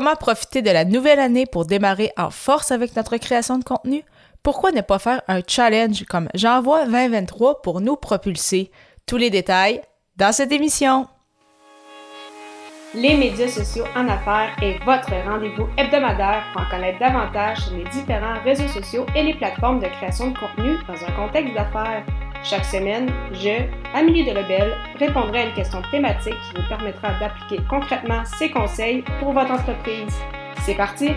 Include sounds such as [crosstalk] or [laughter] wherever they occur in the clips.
Comment profiter de la nouvelle année pour démarrer en force avec notre création de contenu? Pourquoi ne pas faire un challenge comme J'envoie 2023 pour nous propulser? Tous les détails dans cette émission. Les médias sociaux en affaires est votre rendez-vous hebdomadaire pour en connaître davantage sur les différents réseaux sociaux et les plateformes de création de contenu dans un contexte d'affaires. Chaque semaine, je, Amélie de Rebelle, répondrai à une question thématique qui vous permettra d'appliquer concrètement ces conseils pour votre entreprise. C'est parti!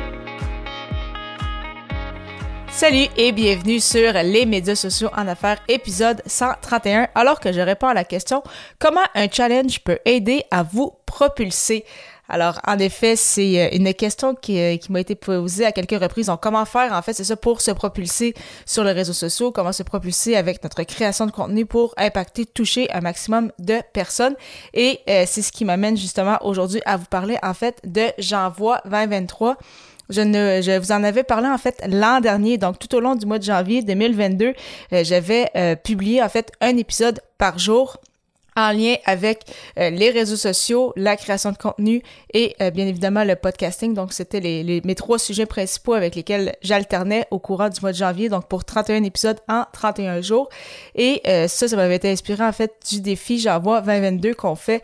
Salut et bienvenue sur les médias sociaux en affaires, épisode 131. Alors que je réponds à la question comment un challenge peut aider à vous propulser? Alors, en effet, c'est euh, une question qui, euh, qui m'a été posée à quelques reprises. Donc, comment faire, en fait, c'est ça, pour se propulser sur les réseaux sociaux, comment se propulser avec notre création de contenu pour impacter, toucher un maximum de personnes? Et euh, c'est ce qui m'amène justement aujourd'hui à vous parler, en fait, de J'envoie 2023. Je, ne, je vous en avais parlé en fait l'an dernier, donc tout au long du mois de janvier 2022, j'avais publié en fait un épisode par jour en lien avec euh, les réseaux sociaux, la création de contenu et euh, bien évidemment le podcasting. Donc, c'était les, les, mes trois sujets principaux avec lesquels j'alternais au courant du mois de janvier, donc pour 31 épisodes en 31 jours. Et euh, ça, ça m'avait été inspiré en fait du défi J'envoie 2022 qu'on fait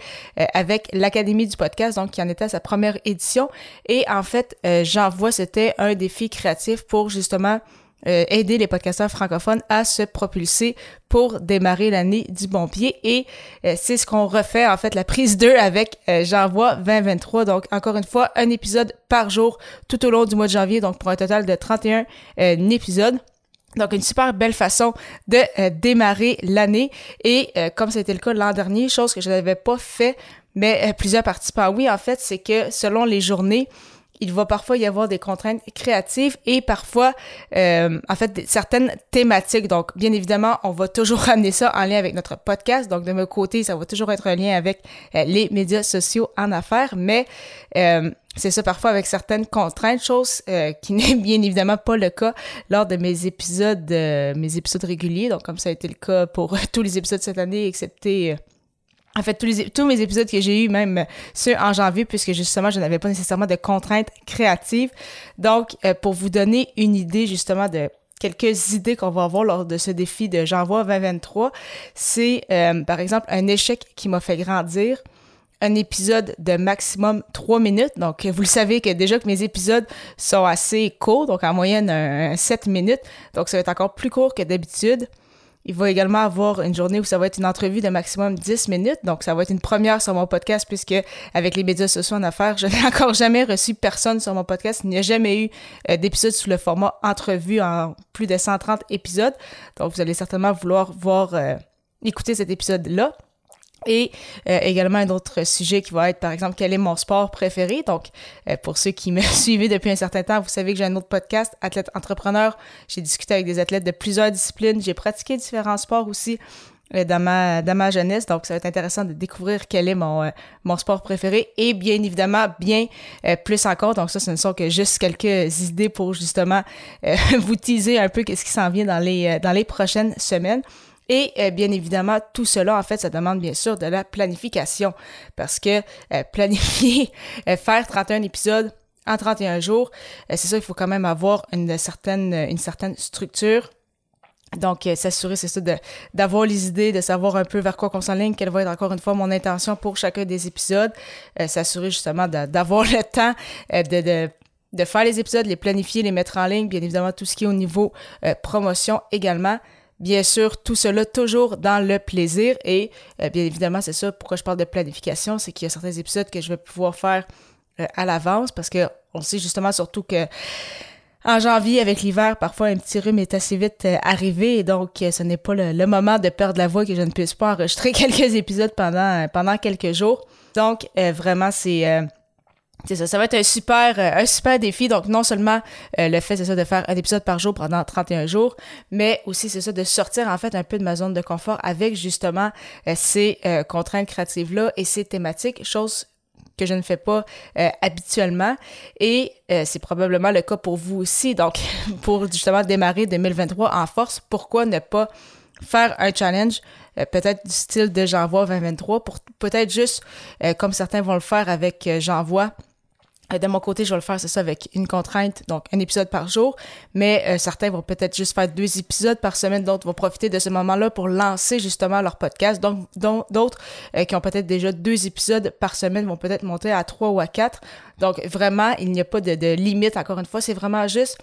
avec l'Académie du podcast, donc qui en était à sa première édition. Et en fait, J'envoie, c'était un défi créatif pour justement euh, aider les podcasteurs francophones à se propulser pour démarrer l'année du bon pied. Et euh, c'est ce qu'on refait, en fait, la prise 2 avec euh, J'envoie 2023. Donc, encore une fois, un épisode par jour tout au long du mois de janvier, donc pour un total de 31 épisodes. Donc, une super belle façon de démarrer l'année. Et comme c'était le cas l'an dernier, chose que je n'avais pas fait, mais plusieurs participants, oui, en fait, c'est que selon les journées, il va parfois y avoir des contraintes créatives et parfois, euh, en fait, certaines thématiques. Donc, bien évidemment, on va toujours [laughs] ramener ça en lien avec notre podcast. Donc, de mon côté, ça va toujours être en lien avec euh, les médias sociaux en affaires, mais euh, c'est ça parfois avec certaines contraintes, chose qui [laughs] n'est bien évidemment pas le cas lors de mes épisodes, mes épisodes réguliers. Donc, comme ça a été le cas pour [laughs] tous les épisodes cette année, excepté en fait, tous, mes épisodes que j'ai eu, même ceux en janvier, puisque justement, je n'avais pas nécessairement de contraintes créatives. Donc, euh, pour vous donner une idée justement de quelques idées qu'on va avoir lors de ce défi de J'envoie 2023, c'est euh, par exemple un échec qui m'a fait grandir, un épisode de maximum 3 minutes. Donc, vous le savez que déjà que mes épisodes sont assez courts, donc en moyenne un 7 minutes. Donc, ça va être encore plus court que d'habitude. Il va également avoir une journée où ça va être une entrevue de maximum 10 minutes. Donc, ça va être une première sur mon podcast puisque avec les médias sociaux en affaires, je [laughs] n'ai encore jamais reçu personne sur mon podcast. Il n'y a jamais eu euh, d'épisode sous le format entrevue en plus de 130 épisodes. Donc, vous allez certainement vouloir voir, euh, écouter cet épisode-là. Et euh, également un autre sujet qui va être, par exemple, quel est mon sport préféré? Donc, euh, pour ceux qui me [laughs] suivent depuis un certain temps, vous savez que j'ai un autre podcast, Athlète Entrepreneur. J'ai discuté avec des athlètes de plusieurs disciplines. J'ai pratiqué différents sports aussi euh, dans, ma, dans ma jeunesse. Donc, ça va être intéressant de découvrir quel est mon, mon sport préféré. Et bien évidemment, bien plus encore. Donc, ça, ce ne sont que juste quelques idées pour justement [laughs] vous teaser un peu qu'est-ce qui s'en vient dans les, dans les prochaines semaines. Et euh, bien évidemment, tout cela, en fait, ça demande bien sûr de la planification parce que euh, [laughs] planifier, euh, faire 31 épisodes en 31 jours, c'est ça, il faut quand même avoir une certaine, une certaine structure. Donc, s'assurer, c'est ça, d'avoir les idées, de savoir un peu vers quoi qu'on s'enligne, quelle va être encore une fois mon intention pour chacun des épisodes. s'assurer justement d'avoir le temps de, de de faire les épisodes, les planifier, les mettre en ligne, bien évidemment tout ce qui est au niveau promotion également. Bien sûr, tout cela toujours dans le plaisir et euh, bien évidemment, c'est ça pourquoi je parle de planification, c'est qu'il y a certains épisodes que je vais pouvoir faire euh, à l'avance parce que on sait justement surtout que en janvier, avec l'hiver, parfois un petit rhume est assez vite euh, arrivé donc ce n'est pas le, moment de perdre la voix que je ne puisse pas enregistrer [laughs] quelques épisodes pendant, pendant quelques jours. Donc, vraiment, c'est c'est ça, ça va être un super, euh, un super défi. Donc, non seulement euh, le fait, c'est ça, de faire un épisode par jour pendant 31 jours, mais aussi, c'est ça, de sortir, en fait, un peu de ma zone de confort avec, justement, euh, ces contraintes créatives-là et ces thématiques, chose que je ne fais pas habituellement. Et c'est probablement le cas pour vous aussi. Donc, [laughs] pour, justement, démarrer 2023 en force, pourquoi ne pas faire un challenge peut-être du style de J'envoie 2023 pour peut-être juste, comme certains vont le faire avec J'envoie Euh, de mon côté, je vais le faire, c'est ça, avec une contrainte, donc un épisode par jour. Mais euh, certains vont peut-être juste faire deux épisodes par semaine, d'autres vont profiter de ce moment-là pour lancer justement leur podcast. Donc, d'autres euh, qui ont peut-être déjà deux épisodes par semaine vont peut-être monter à trois ou à quatre. Donc, vraiment, il n'y a pas de, de limite, encore une fois. C'est vraiment juste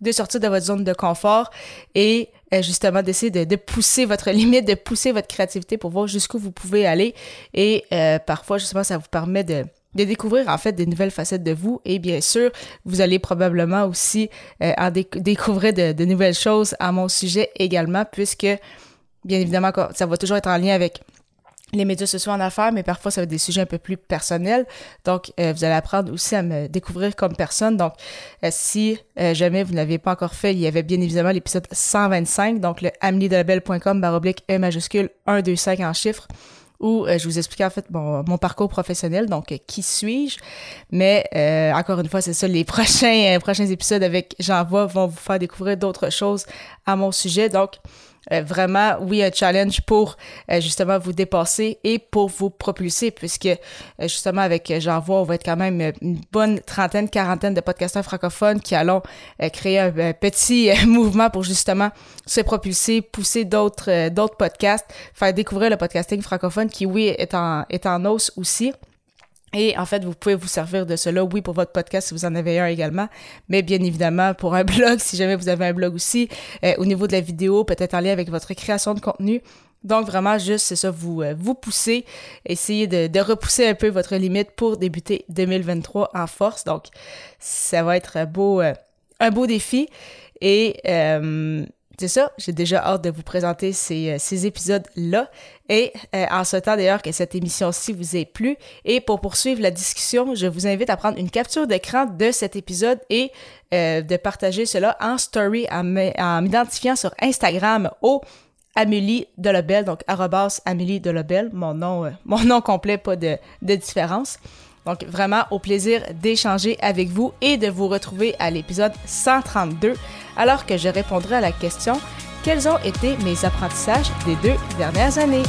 de sortir de votre zone de confort et justement d'essayer de, de, pousser votre [laughs] limite, de pousser votre créativité pour voir jusqu'où vous pouvez aller. Et parfois, justement, ça vous permet de de découvrir en fait des nouvelles facettes de vous et bien sûr vous allez probablement aussi euh, en découvrir de, nouvelles choses à mon sujet également puisque bien évidemment ça va toujours être en lien avec les médias sociaux en affaires, mais parfois ça va être des sujets un peu plus personnels. Donc, euh, vous allez apprendre aussi à me découvrir comme personne. Donc, euh, si jamais vous ne l'avez pas encore fait, il y avait bien évidemment l'épisode 125, donc le amelidelabel.com baroblique E majuscule 125 en chiffres où euh, je vous expliquais en fait mon, parcours professionnel, donc euh, qui suis-je? Mais euh, encore une fois, c'est ça, les [laughs] prochains, prochains épisodes avec J'envoie vont vous faire découvrir d'autres choses à mon sujet. Donc, euh, vraiment, oui, un challenge pour euh, justement vous dépasser et pour vous propulser, puisque euh, justement avec J'envoie, on va être quand même une bonne trentaine, quarantaine de podcasteurs francophones qui allons créer un, petit [laughs] mouvement pour justement se propulser, pousser d'autres d'autres podcasts, faire découvrir le podcasting francophone qui, oui, est en, est en hausse aussi. Et en fait, vous pouvez vous servir de cela, oui, pour votre podcast si vous en avez un également, mais bien évidemment pour un [laughs] blog, si jamais vous avez un blog aussi, euh, au niveau de la vidéo, peut-être en lien avec votre création de contenu. Donc vraiment, juste, c'est ça, vous, euh, vous poussez, essayez de, de, repousser un peu votre limite pour débuter 2023 en force. Donc, ça va être un beau, euh, un beau défi. Et c'est ça, j'ai déjà hâte de vous présenter ces, euh, ces épisodes-là. Et euh, en temps d'ailleurs que cette émission-ci vous ait plu. Et pour poursuivre la discussion, je vous invite à prendre une capture d'écran de cet épisode et euh, de partager cela en story en m'identifiant sur Instagram au Amélie Delobel, donc arrobas Amélie Delobel, mon nom, mon nom complet, pas de, de différence. Donc vraiment au plaisir d'échanger avec vous et de vous retrouver à l'épisode 132 alors que je répondrai à la question quels ont été mes apprentissages des deux dernières années?